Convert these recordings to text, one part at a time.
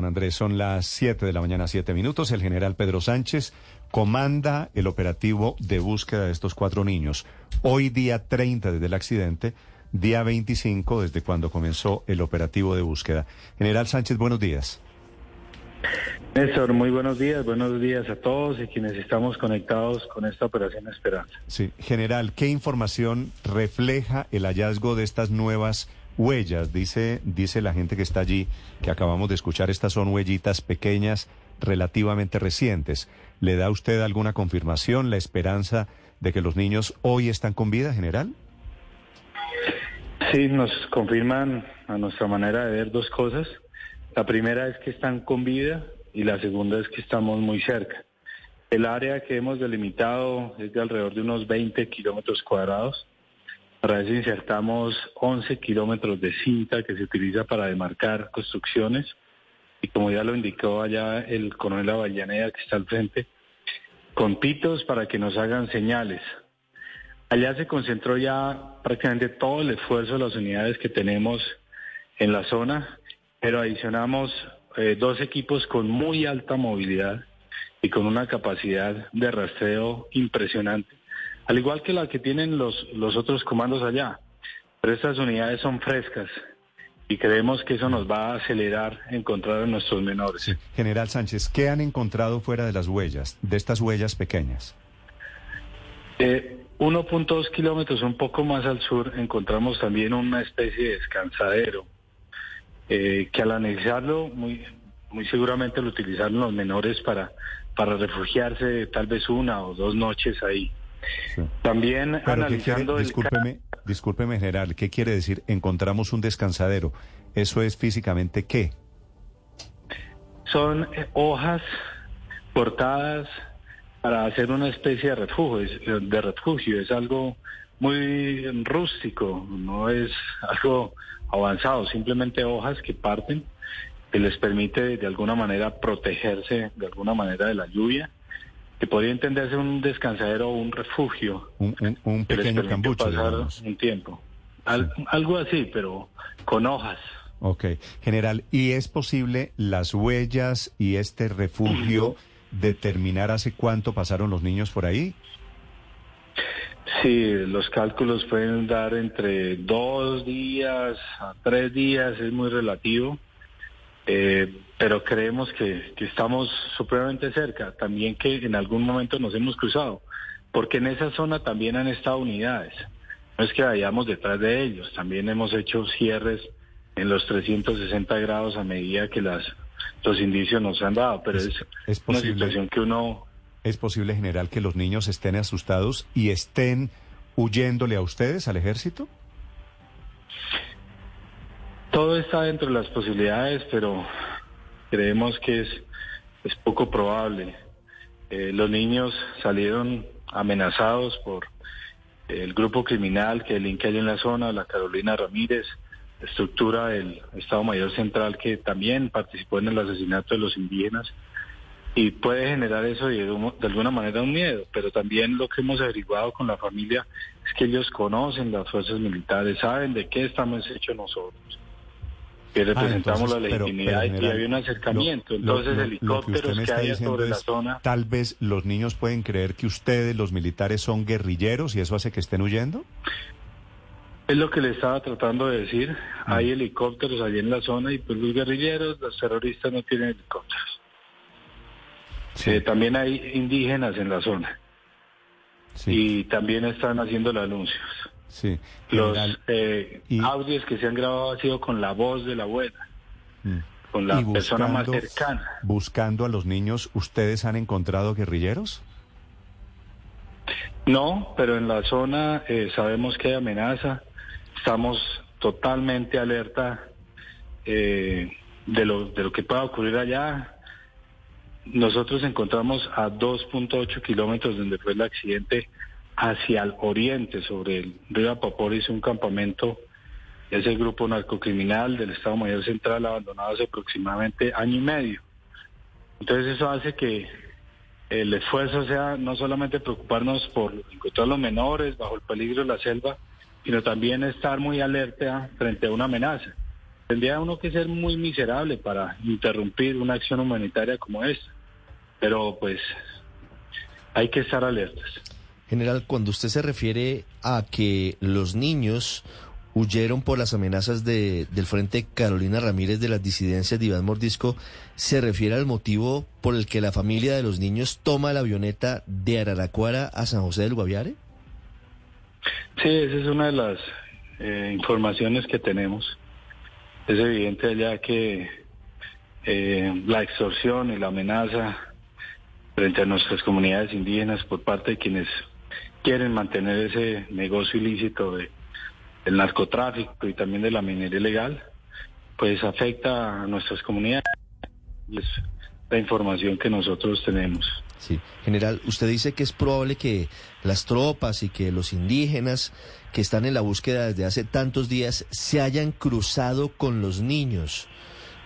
Juan Andrés. Son las 7 de la mañana, 7 minutos. El general Pedro Sánchez comanda el operativo de búsqueda de estos cuatro niños. Hoy día 30 desde el accidente, día 25 desde cuando comenzó el operativo de búsqueda. General Sánchez, buenos días. Néstor, muy buenos días, buenos días a todos y quienes estamos conectados con esta operación Esperanza. Sí, general, ¿qué información refleja el hallazgo de estas nuevas huellas? Dice, dice la gente que está allí, que acabamos de escuchar, estas son huellitas pequeñas, relativamente recientes. ¿Le da usted alguna confirmación, la esperanza de que los niños hoy están con vida, general? Sí, nos confirman a nuestra manera de ver dos cosas. La primera es que están con vida y la segunda es que estamos muy cerca. El área que hemos delimitado es de alrededor de unos 20 kilómetros cuadrados. Para eso insertamos 11 kilómetros de cinta que se utiliza para demarcar construcciones. Y como ya lo indicó allá el coronel Avellaneda que está al frente, con pitos para que nos hagan señales. Allá se concentró ya prácticamente todo el esfuerzo de las unidades que tenemos en la zona pero adicionamos eh, dos equipos con muy alta movilidad y con una capacidad de rastreo impresionante, al igual que la que tienen los, los otros comandos allá. Pero estas unidades son frescas y creemos que eso nos va a acelerar encontrar a nuestros menores. General Sánchez, ¿qué han encontrado fuera de las huellas, de estas huellas pequeñas? Eh, 1.2 kilómetros un poco más al sur encontramos también una especie de descansadero eh, que al analizarlo muy, muy seguramente lo utilizaron los menores para, para refugiarse tal vez una o dos noches ahí. También analizando... discúlpeme, discúlpeme, general, ¿qué quiere decir encontramos un descansadero? ¿Eso es físicamente qué? Son eh, hojas cortadas para hacer una especie de refugio, de refugio. Es algo muy rústico, no es algo avanzado, simplemente hojas que parten, que les permite de alguna manera protegerse de alguna manera de la lluvia, que podría entenderse un descansadero o un refugio. Un, pequeño cambucho. Pasar un tiempo. Algo así, pero con hojas. Ok, general, ¿y es posible las huellas y este refugio determinar hace cuánto pasaron los niños por ahí? Sí, los cálculos pueden dar entre dos días a tres días, es muy relativo, eh, pero creemos que, que, estamos supremamente cerca, también que en algún momento nos hemos cruzado, porque en esa zona también han estado unidades, no es que vayamos detrás de ellos, también hemos hecho cierres en los 360 grados a medida que las los indicios nos han dado, pero es, es una situación que uno ¿Es posible, general, que los niños estén asustados y estén huyéndole a ustedes, al ejército? Todo está dentro de las posibilidades, pero creemos que es, poco probable. Eh, los niños salieron amenazados por el grupo criminal que delinque allí en la zona, la Carolina Ramírez, estructura del Estado Mayor Central que también participó en el asesinato de los indígenas y puede generar eso de, de, alguna manera un miedo, pero también lo que hemos averiguado con la familia es que ellos conocen las fuerzas militares, saben de qué estamos hechos nosotros, que ah, representamos la legitimidad y había un acercamiento, entonces helicópteros que, hay sobre la zona. Tal vez los niños pueden creer que ustedes, los militares, son guerrilleros y eso hace que estén huyendo. Es lo que le estaba tratando de decir. Mm. Hay helicópteros allí en la zona y pues los guerrilleros, los terroristas no tienen helicópteros. Sí. también hay indígenas en la zona. Y también están haciendo los anuncios. Sí. Los eh, audios que se han grabado ha sido con la voz de la abuela, mm. con la persona más cercana. Buscando a los niños, ¿ustedes han encontrado guerrilleros? No, pero en la zona eh, sabemos que hay amenaza. Estamos totalmente alerta eh, de, lo, de lo que pueda ocurrir allá. Nosotros encontramos a 2.8 kilómetros donde fue el accidente hacia el oriente, sobre el río Apaporis, un campamento es el grupo narcocriminal del Estado Mayor Central abandonado hace aproximadamente año y medio. Entonces eso hace que el esfuerzo sea no solamente preocuparnos por encontrar los menores bajo el peligro de la selva, sino también estar muy alerta frente a una amenaza. tendría uno que ser muy miserable para interrumpir una acción humanitaria como esta. Pero pues hay que estar alertas. General, cuando usted se refiere a que los niños huyeron por las amenazas de, del Frente Carolina Ramírez de las disidencias de Iván Mordisco, ¿se refiere al motivo por el que la familia de los niños toma la avioneta de Araraquara a San José del Guaviare? Sí, esa es una de las eh, informaciones que tenemos. Es evidente allá que eh, la extorsión y la amenaza frente a nuestras comunidades indígenas por parte de quienes quieren mantener ese negocio ilícito de, del narcotráfico y también de la minería ilegal, pues afecta a nuestras comunidades. La información que nosotros tenemos. Sí, general, usted dice que es probable que las tropas y que los indígenas que están en la búsqueda desde hace tantos días se hayan cruzado con los niños.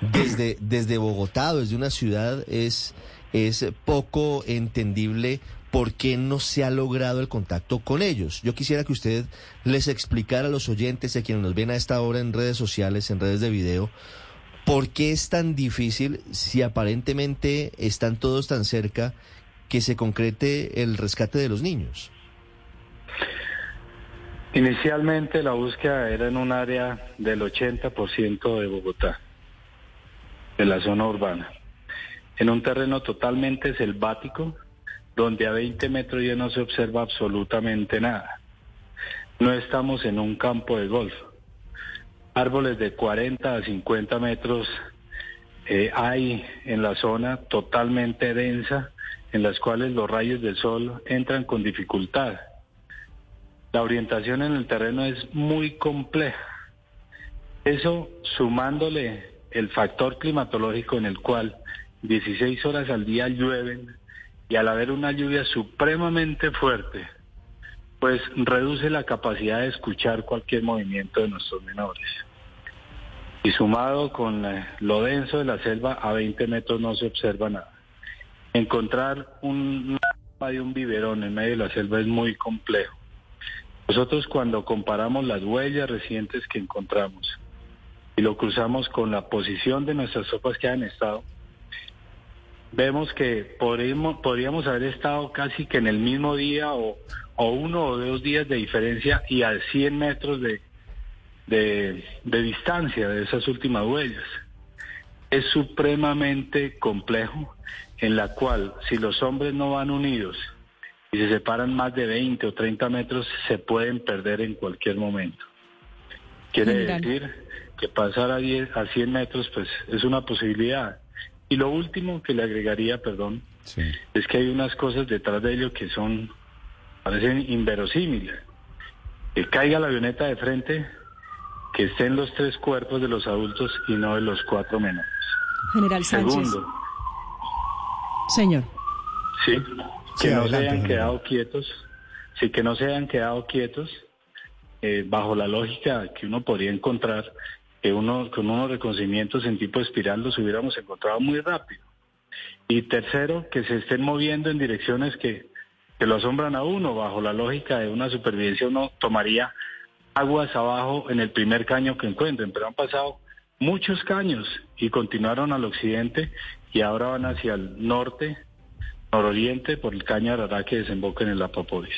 Desde, desde Bogotá, desde una ciudad, es, es poco entendible por qué no se ha logrado el contacto con ellos. Yo quisiera que usted les explicara a los oyentes y a quienes nos ven a esta hora en redes sociales, en redes de video, por qué es tan difícil si aparentemente están todos tan cerca que se concrete el rescate de los niños? Inicialmente la búsqueda era en un área del 80% de Bogotá, de la zona urbana, en un terreno totalmente selvático, donde a 20 metros ya no se observa absolutamente nada. No estamos en un campo de golf. Árboles de 40 a 50 metros eh, hay en la zona totalmente densa en las cuales los rayos del sol entran con dificultad. La orientación en el terreno es muy compleja. Eso sumándole el factor climatológico en el cual 16 horas al día llueven y al haber una lluvia supremamente fuerte, pues reduce la capacidad de escuchar cualquier movimiento de nuestros menores. Y sumado con lo denso de la selva, a 20 metros no se observa nada encontrar un de un biberón en medio de la selva es muy complejo. Nosotros cuando comparamos las huellas recientes que encontramos y lo cruzamos con la posición de nuestras tropas que han estado, vemos que podríamos, podríamos haber estado casi que en el mismo día o, o uno o dos días de diferencia y a 100 metros de, de, de distancia de esas últimas huellas. Es supremamente complejo en la cual si los hombres no van unidos y se separan más de 20 o 30 metros, se pueden perder en cualquier momento. Quiere decir que pasar a, 10, a 100 metros pues es una posibilidad. Y lo último que le agregaría, perdón, es que hay unas cosas detrás de ello que son, parecen inverosímiles. Que caiga la avioneta de frente, que estén los tres cuerpos de los adultos y no de los cuatro menores. General Sánchez. Segundo, Señor. Sí, que no se hayan quedado quietos, sí que no se hayan quedado quietos, eh, bajo la lógica que uno podría encontrar, que uno con unos reconocimientos en tipo espiral los hubiéramos encontrado muy rápido. Y tercero, que se estén moviendo en direcciones que, que lo asombran a uno, bajo la lógica de una supervivencia uno tomaría aguas abajo en el primer caño que encuentren, pero han pasado muchos caños y continuaron al occidente y ahora van hacia el norte, nororiente, por el caño Arará que desemboca en el Apaporis.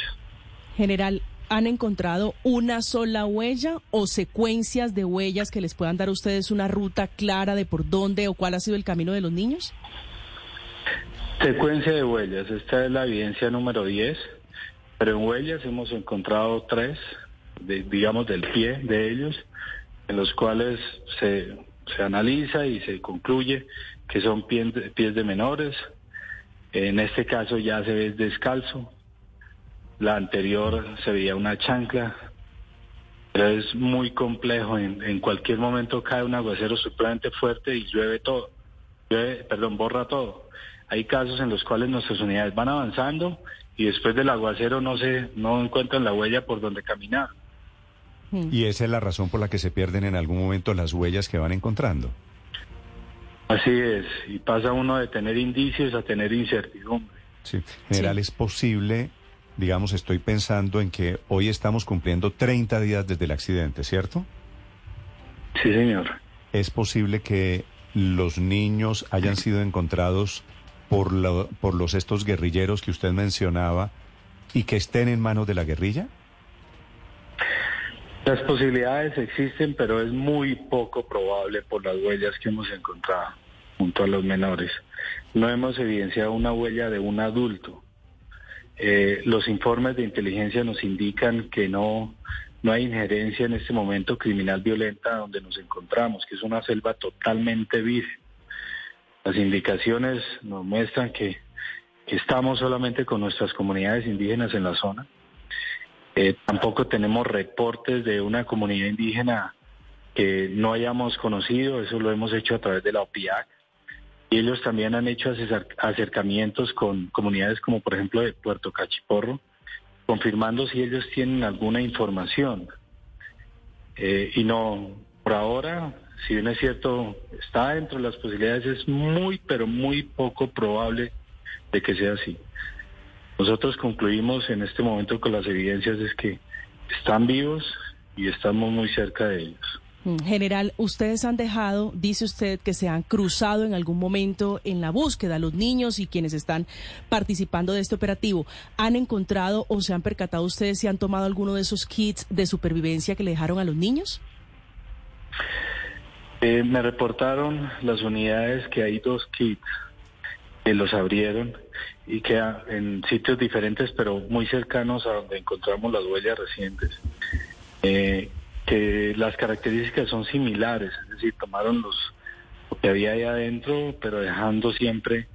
General, ¿han encontrado una sola huella o secuencias de huellas que les puedan dar a ustedes una ruta clara de por dónde o cuál ha sido el camino de los niños? Secuencia de huellas, esta es la evidencia número 10, pero en huellas hemos encontrado tres, digamos del pie de ellos, en los cuales se, se analiza y se concluye que son de, pies de menores. En este caso ya se ve descalzo. La anterior se veía una chancla. Pero es muy complejo. En, en cualquier momento cae un aguacero supremamente fuerte y llueve todo. Llueve, perdón, borra todo. Hay casos en los cuales nuestras unidades van avanzando y después del aguacero no se no encuentran la huella por donde caminar. Y esa es la razón por la que se pierden en algún momento las huellas que van encontrando. Así es, y pasa uno de tener indicios a tener incertidumbre. Sí, general, es posible, digamos, estoy pensando en que hoy estamos cumpliendo 30 días desde el accidente, ¿cierto? Sí, señor. es posible que los niños hayan sido encontrados por, lo- por los estos guerrilleros que usted mencionaba y que estén en manos de la guerrilla? Las posibilidades existen, pero es muy poco probable por las huellas que hemos encontrado junto a los menores. No hemos evidenciado una huella de un adulto. Eh, los informes de inteligencia nos indican que no, no hay injerencia en este momento criminal violenta donde nos encontramos, que es una selva totalmente virgen. Las indicaciones nos muestran que, estamos solamente con nuestras comunidades indígenas en la zona. Eh, tampoco tenemos reportes de una comunidad indígena que no hayamos conocido, eso lo hemos hecho a través de la OPIAC. Y ellos también han hecho acer- acercamientos con comunidades como por ejemplo de Puerto Cachiporro, confirmando si ellos tienen alguna información. Eh, y no, por ahora, si bien es cierto, está dentro de las posibilidades, es muy, pero muy poco probable de que sea así. Nosotros concluimos en este momento con las evidencias es que están vivos y estamos muy cerca de ellos. Mm, General, ustedes han dejado, dice usted, que se han cruzado en algún momento en la búsqueda, los niños y quienes están participando de este operativo. ¿Han encontrado o se han percatado ustedes si han tomado alguno de esos kits de supervivencia que le dejaron a los niños? Eh, me reportaron las unidades que hay dos kits que los abrieron y que en sitios diferentes pero muy cercanos a donde encontramos las huellas recientes. Eh, que las características son similares, es decir, tomaron los lo que había ahí adentro, pero dejando siempre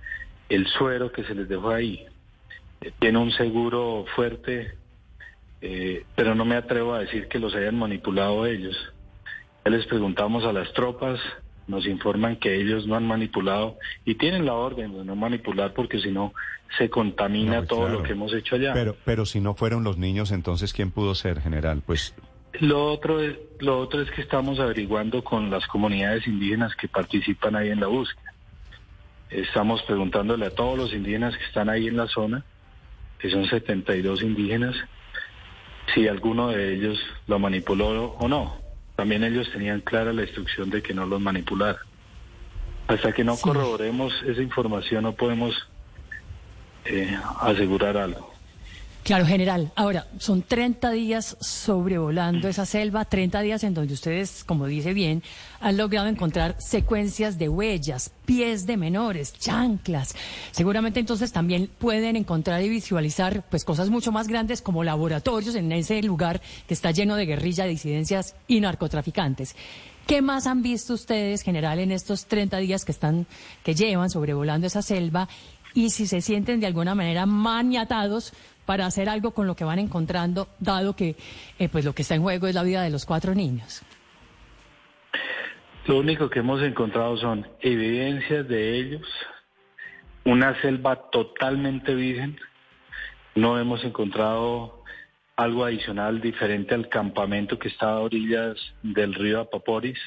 el suero que se les dejó ahí. Eh, tiene un seguro fuerte, eh, pero no me atrevo a decir que los hayan manipulado ellos. Ya les preguntamos a las tropas, nos informan que ellos no han manipulado y tienen la orden de no manipular porque si no se contamina No, todo claro. lo que hemos hecho allá. Pero, pero si no fueron los niños, entonces ¿quién pudo ser, general? Pues Lo otro, es, lo otro es que estamos averiguando con las comunidades indígenas que participan ahí en la búsqueda. Estamos preguntándole a todos los indígenas que están ahí en la zona, que son 72 indígenas, si alguno de ellos lo manipuló o no. También ellos tenían clara la instrucción de que no los manipulara. Hasta que no Sí. corroboremos esa información no podemos eh, asegurar algo. Claro, general. Ahora, son 30 días sobrevolando esa selva, 30 días en donde ustedes, como dice bien, han logrado encontrar secuencias de huellas, pies de menores, chanclas. Seguramente entonces también pueden encontrar y visualizar pues cosas mucho más grandes como laboratorios en ese lugar que está lleno de guerrilla, disidencias y narcotraficantes. ¿Qué más han visto ustedes, general, en estos 30 días que están que llevan sobrevolando esa selva y si se sienten de alguna manera maniatados para hacer algo con lo que van encontrando, dado que eh, pues lo que está en juego es la vida de los cuatro niños. Lo único que hemos encontrado son evidencias de ellos, una selva totalmente virgen. No hemos encontrado algo adicional diferente al campamento que está a orillas del río Apaporis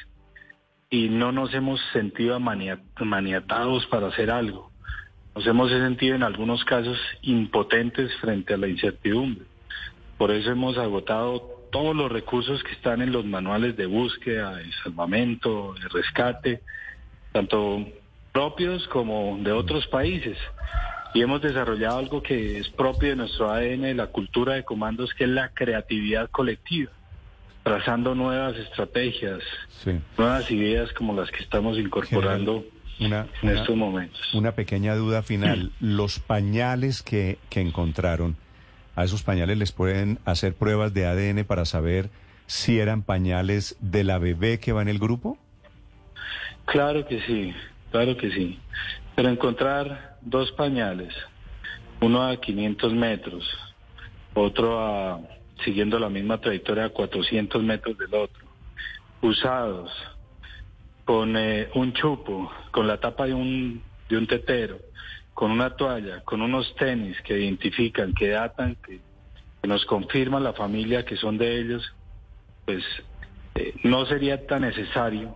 y no nos hemos sentido maniatados para hacer algo. Nos hemos sentido en algunos casos impotentes frente a la incertidumbre. Por eso hemos agotado todos los recursos que están en los manuales de búsqueda, de salvamento, de rescate, tanto propios como de otros países. Y hemos desarrollado algo que es propio de nuestro ADN, de la cultura de comandos, que es la creatividad colectiva, trazando nuevas estrategias, sí, nuevas ideas como las que estamos incorporando una, en una- estos momentos. una pequeña duda final. Los pañales que, que encontraron, a esos pañales les pueden hacer pruebas de ADN para saber si eran pañales de la bebé que va en el grupo? Claro que sí, claro que sí. Pero encontrar dos pañales, uno a 500 metros, otro a, siguiendo la misma trayectoria a 400 metros del otro, usados, con eh, un chupo, con la tapa de un, de un tetero, con una toalla, con unos tenis que identifican, que datan, que, que nos confirman la familia que son de ellos, pues eh, no sería tan necesario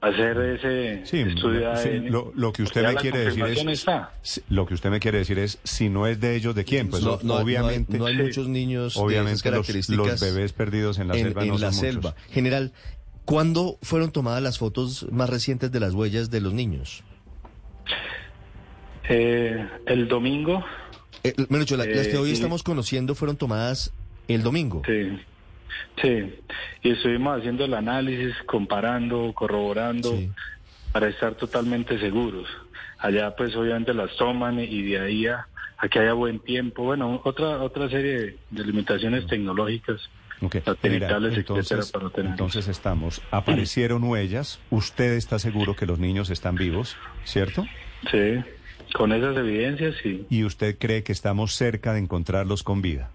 hacer ese Sí, estudio de sí, ADN, lo, lo que usted me la quiere decir es está. lo que usted me quiere decir es si no es de ellos de quién pues no, no- obviamente no hay, no hay sí. muchos niños de obviamente esas características los bebés perdidos en la en, selva en no la son muchos. selva. General, ¿Cuándo fueron tomadas las fotos más recientes de las huellas de los niños? Eh, el domingo. Eh, la- las que Eh, hoy estamos conociendo fueron tomadas el domingo. Sí, sí. Y estuvimos haciendo el análisis, comparando, corroborando, Sí. para estar totalmente seguros. Allá pues obviamente las toman y de ahí a, a que haya buen tiempo. Bueno, otra otra serie de, de limitaciones tecnológicas. Entonces, para tenerlos. entonces estamos, aparecieron huellas, usted está seguro que los niños están vivos, ¿cierto? Sí, con esas evidencias sí. Y usted cree que estamos cerca de encontrarlos con vida.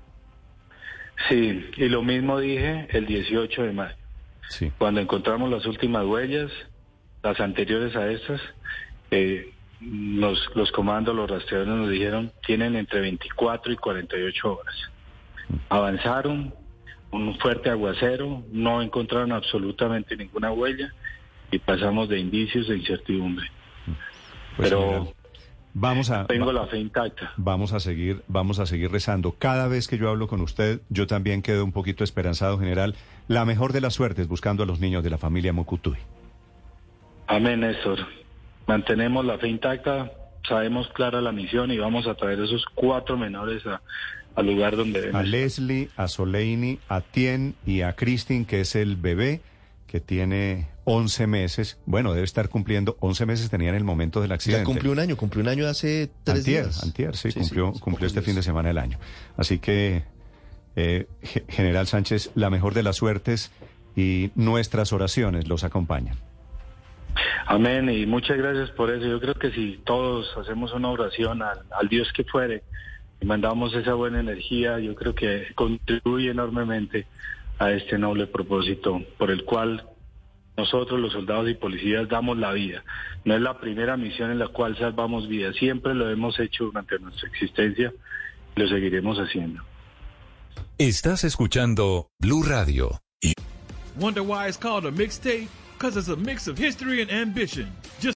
Sí, y lo mismo dije el 18 de mayo. Sí. Cuando encontramos las últimas huellas, las anteriores a estas, eh, los, los comandos, los rastreadores nos dijeron tienen entre 24 y 48 horas. Avanzaron, un fuerte aguacero, no encontraron absolutamente ninguna huella y pasamos de indicios de incertidumbre. Pues, Pero general, vamos a tengo va- la fe intacta. vamos a seguir vamos a seguir rezando. Cada vez que yo hablo con usted, yo también quedo un poquito esperanzado, general. La mejor de las suertes buscando a los niños de la familia Mocutuy. Amén, Néstor. Mantenemos la fe intacta, sabemos clara la misión y vamos a traer esos cuatro menores a- al lugar donde deben A estar. Leslie, a Soleini, a Tien y a Christine, que es el bebé que tiene 11 meses. Bueno, debe estar cumpliendo 11 meses tenía en el momento del Ya accidente. cumplió un año, cumplió un año hace tres antier, días. Antier, sí, Sí, cumplió, sí, cumplió este fin de semana el año. Así que, eh, Ge- General Sánchez, la mejor de las suertes y nuestras oraciones los acompañan. Amén y muchas gracias por eso. Yo creo que si todos hacemos una oración al, al Dios que fuere y mandamos esa buena energía, yo creo que contribuye enormemente a este noble propósito por el cual nosotros los soldados y policías damos la vida. No es la primera misión en la cual salvamos vidas, siempre lo hemos hecho durante nuestra existencia y lo seguiremos haciendo. Estás escuchando Blue Radio. Wonder why it's called a mixtape? Because it's a mix of history and ambition.